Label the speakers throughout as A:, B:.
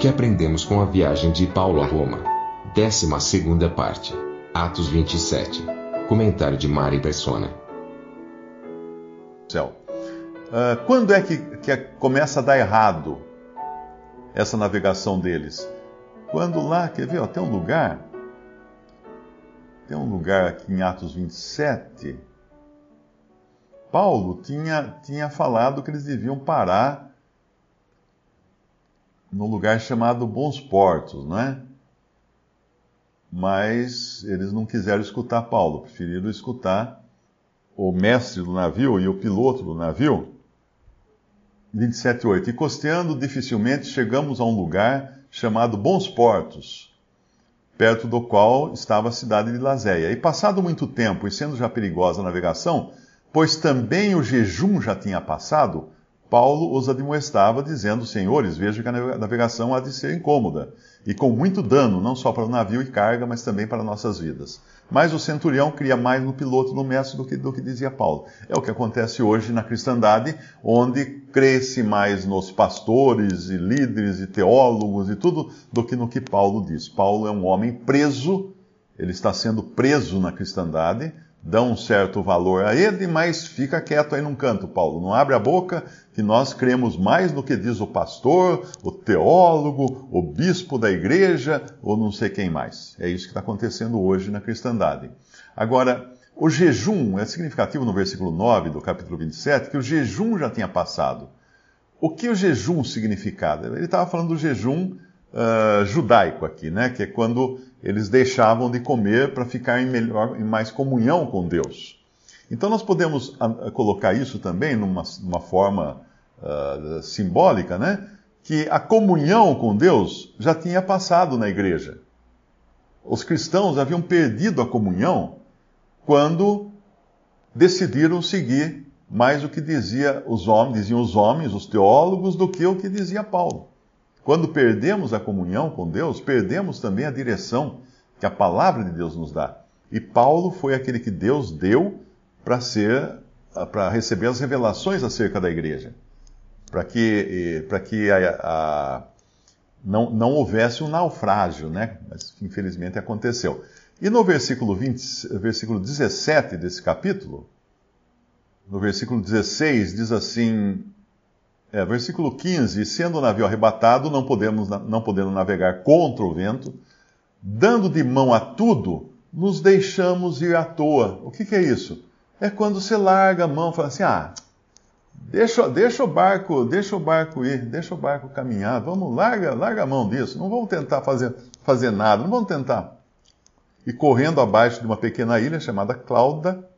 A: Que aprendemos com a viagem de Paulo a Roma? Décima segunda parte. Atos 27. Comentário de Mari Persona.
B: Céu. Uh, quando é que, que começa a dar errado essa navegação deles? Quando lá, quer ver, ó, tem um lugar, tem um lugar aqui em Atos 27, Paulo tinha, tinha falado que eles deviam parar num lugar chamado Bons Portos, não é? Mas eles não quiseram escutar Paulo, preferiram escutar o mestre do navio e o piloto do navio. 27,8. E costeando dificilmente chegamos a um lugar chamado Bons Portos, perto do qual estava a cidade de Lazéia. E passado muito tempo, e sendo já perigosa a navegação, pois também o jejum já tinha passado, Paulo os admoestava, dizendo: Senhores, vejo que a navegação há de ser incômoda, e com muito dano, não só para o navio e carga, mas também para nossas vidas. Mas o centurião cria mais no piloto, no mestre, do que, do que dizia Paulo. É o que acontece hoje na cristandade, onde cresce mais nos pastores e líderes e teólogos e tudo, do que no que Paulo diz. Paulo é um homem preso, ele está sendo preso na cristandade, dão um certo valor a ele, mas fica quieto aí num canto, Paulo. Não abre a boca, que nós cremos mais no que diz o pastor, o teólogo, o bispo da igreja, ou não sei quem mais. É isso que está acontecendo hoje na cristandade. Agora, o jejum é significativo no versículo 9 do capítulo 27, que o jejum já tinha passado. O que o jejum significava? Ele estava falando do jejum uh, judaico aqui, né? Que é quando eles deixavam de comer para ficar em, melhor, em mais comunhão com Deus. Então nós podemos uh, colocar isso também numa, numa forma uh, simbólica, né? Que a comunhão com Deus já tinha passado na igreja. Os cristãos haviam perdido a comunhão quando decidiram seguir mais o que dizia os homens, diziam os homens, os teólogos, do que o que dizia Paulo. Quando perdemos a comunhão com Deus, perdemos também a direção que a palavra de Deus nos dá. E Paulo foi aquele que Deus deu para ser para receber as revelações acerca da igreja, para que para que a, a, não, não houvesse um naufrágio, né? Mas infelizmente aconteceu. E no versículo 20, versículo 17 desse capítulo, no versículo 16 diz assim: é, versículo 15: Sendo o navio arrebatado, não, podemos, não podendo navegar contra o vento, dando de mão a tudo, nos deixamos ir à toa. O que, que é isso? É quando você larga a mão e fala assim: ah, deixa, deixa o barco, deixa o barco ir, deixa o barco caminhar, vamos, larga, larga a mão disso, não vamos tentar fazer, fazer nada, não vamos tentar. E correndo abaixo de uma pequena ilha chamada Clauda,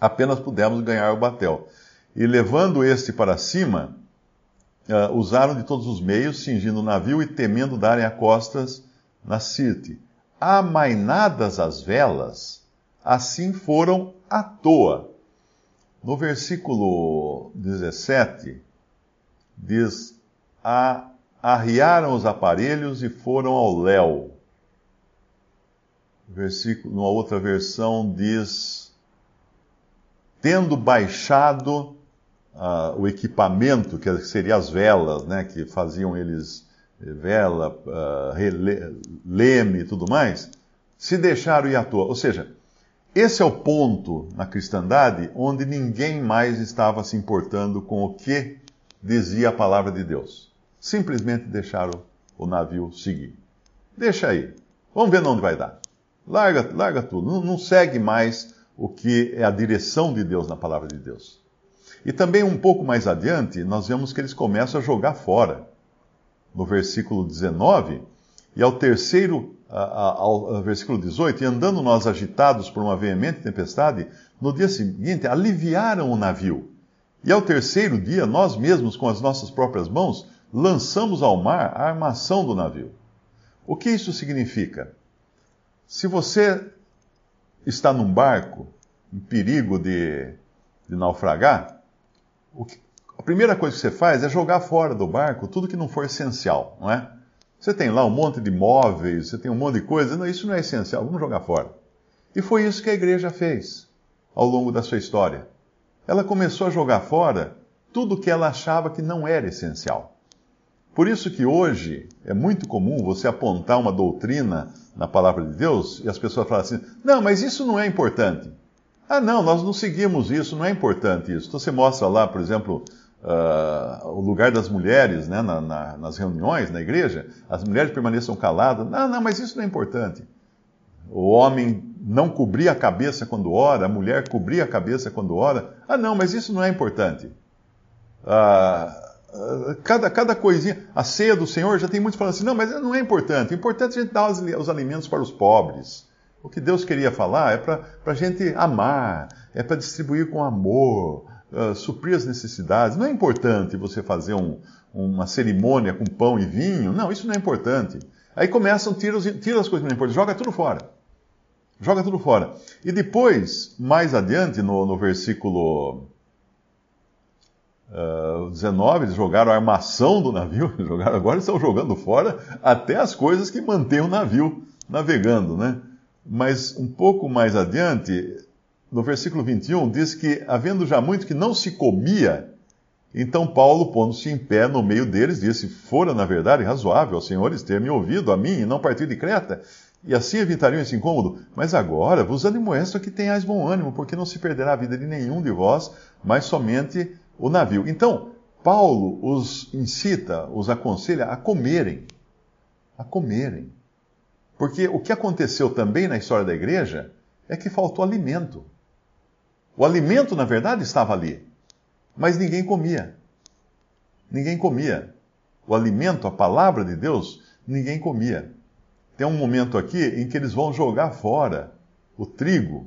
B: apenas pudemos ganhar o batel e levando este para cima, uh, usaram de todos os meios, cingindo o navio e temendo darem a costas na Sirte. Amainadas as velas, assim foram à toa. No versículo 17, diz: Arriaram os aparelhos e foram ao léu. Versículo, numa outra versão diz: Tendo baixado o equipamento, que seria as velas, né, que faziam eles eh, vela, uh, rele, leme e tudo mais, se deixaram ir à toa. Ou seja, esse é o ponto na cristandade onde ninguém mais estava se importando com o que dizia a palavra de Deus. Simplesmente deixaram o navio seguir. Deixa aí. Vamos ver onde vai dar. Larga, larga tudo. Não, não segue mais o que é a direção de Deus na palavra de Deus. E também um pouco mais adiante, nós vemos que eles começam a jogar fora. No versículo 19, e ao terceiro, ao, versículo 18, e andando nós agitados por uma veemente tempestade, no dia seguinte aliviaram o navio E ao terceiro dia, nós mesmos, com as nossas próprias mãos, lançamos ao mar a armação do navio. O que isso significa? Se você está num barco em perigo de, de naufragar, que, a primeira coisa que você faz é jogar fora do barco tudo que não for essencial, não é? Você tem lá um monte de móveis, você tem um monte de coisa, não, isso não é essencial, vamos jogar fora. E foi isso que a igreja fez ao longo da sua história. Ela começou a jogar fora tudo que ela achava que não era essencial. Por isso que hoje é muito comum você apontar uma doutrina na palavra de Deus e as pessoas falam assim: não, mas isso não é importante. Ah, não, nós não seguimos isso, não é importante isso. Então você mostra lá, por exemplo, uh, o lugar das mulheres né, na, na, nas reuniões, na igreja, as mulheres permaneçam caladas. Não, não, mas isso não é importante. O homem não cobrir a cabeça quando ora, a mulher cobrir a cabeça quando ora. Ah, não, mas isso não é importante. Uh, cada, cada coisinha, a ceia do Senhor, já tem muitos falando assim, não, mas não é importante. O importante é a gente dar os alimentos para os pobres. O que Deus queria falar é para a gente amar, é para distribuir com amor, uh, suprir as necessidades. Não é importante você fazer um, uma cerimônia com pão e vinho. Não, isso não é importante. Aí começam, tira, as coisas não é importante, joga tudo fora. Joga tudo fora. E depois, mais adiante, no, no versículo uh, ah, 19, eles jogaram a armação do navio, jogaram, agora estão jogando fora até as coisas que mantêm o navio navegando, né? Mas um pouco mais adiante, no versículo 21, diz que, havendo já muito que não se comia, então Paulo, pondo-se em pé no meio deles, disse: Fora, na verdade, razoável senhores ter me ouvido a mim e não partir de Creta, e assim evitariam esse incômodo. Mas agora vos admoesto que tenhais bom ânimo, porque não se perderá a vida de nenhum de vós, mas somente o navio. Então, Paulo os incita, os aconselha a comerem. A comerem. Porque o que aconteceu também na história da igreja é que faltou alimento. O alimento, na verdade, estava ali, mas ninguém comia. Ninguém comia. O alimento, a palavra de Deus, ninguém comia. Tem um momento aqui em que eles vão jogar fora o trigo,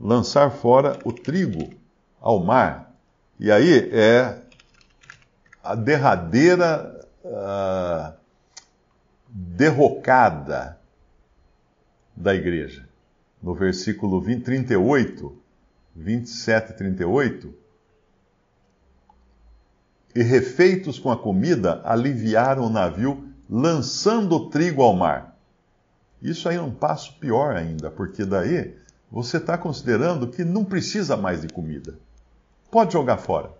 B: lançar fora o trigo ao mar. E aí é a derradeira uh, derrocada da igreja. No versículo 20, 38, 27 e 38. E refeitos com a comida, aliviaram o navio, lançando o trigo ao mar. Isso aí é um passo pior ainda, porque daí você está considerando que não precisa mais de comida. Pode jogar fora.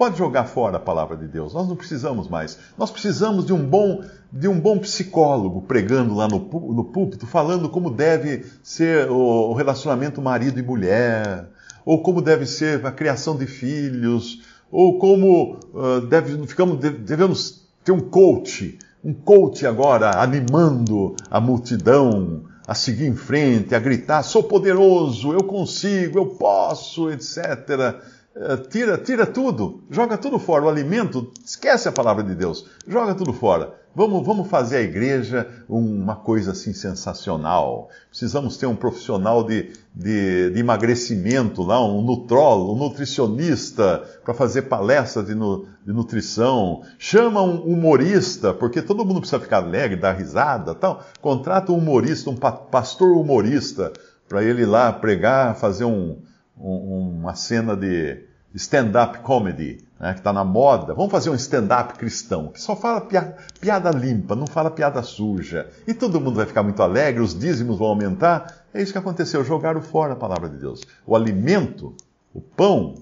B: Pode jogar fora a palavra de Deus. Nós não precisamos mais. Nós precisamos de um bom, de um bom psicólogo pregando lá no, no púlpito, falando como deve ser o relacionamento marido e mulher, ou como deve ser a criação de filhos, ou como uh, deve, ficamos, devemos ter um coach, um coach agora animando a multidão a seguir em frente, a gritar: sou poderoso, eu consigo, eu posso, etc. Eh, tira, tira tudo, joga tudo fora. O alimento, esquece a palavra de Deus, joga tudo fora. Vamos, vamos fazer a igreja uma coisa assim sensacional. Precisamos ter um profissional de, de, de emagrecimento lá, um nutrólogo, um nutricionista para fazer palestra de, nu, de, nutrição. Chama um humorista, porque todo mundo precisa ficar alegre, dar risada tal. Contrata um humorista, um pastor humorista, para ele lá pregar, fazer um, um, uma cena de stand-up comedy, né, que está na moda. Vamos fazer um stand-up cristão, que só fala piada, piada, limpa, não fala piada suja. E todo mundo vai ficar muito alegre, os dízimos vão aumentar. É isso que aconteceu, jogaram fora a palavra de Deus. O alimento, o pão,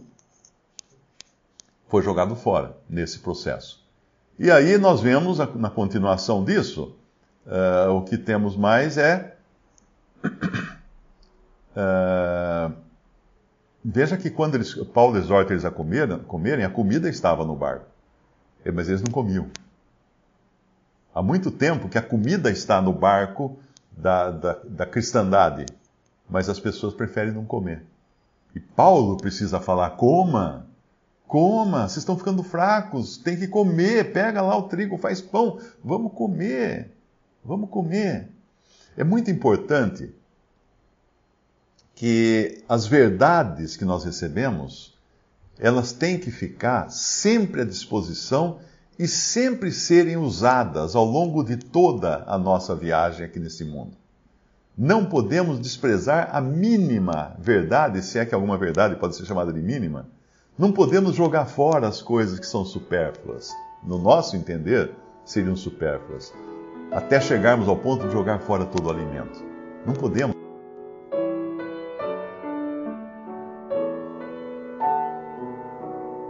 B: foi jogado fora nesse processo. E aí nós vemos, na continuação disso, uh, o que temos mais é. Uh, Veja que quando eles, Paulo exorta eles a comer, comerem, a comida estava no barco. É, mas eles não comiam. Há muito tempo que a comida está no barco da, da, da cristandade, mas as pessoas preferem não comer. E Paulo precisa falar: coma, coma, vocês estão ficando fracos, tem que comer, pega lá o trigo, faz pão, vamos comer, vamos comer. É muito importante que as verdades que nós recebemos, elas têm que ficar sempre à disposição e sempre serem usadas ao longo de toda a nossa viagem aqui nesse mundo. Não podemos desprezar a mínima verdade, se é que alguma verdade pode ser chamada de mínima. Não podemos jogar fora as coisas que são supérfluas. No nosso entender, seriam supérfluas. Até chegarmos ao ponto de jogar fora todo o alimento. Não podemos.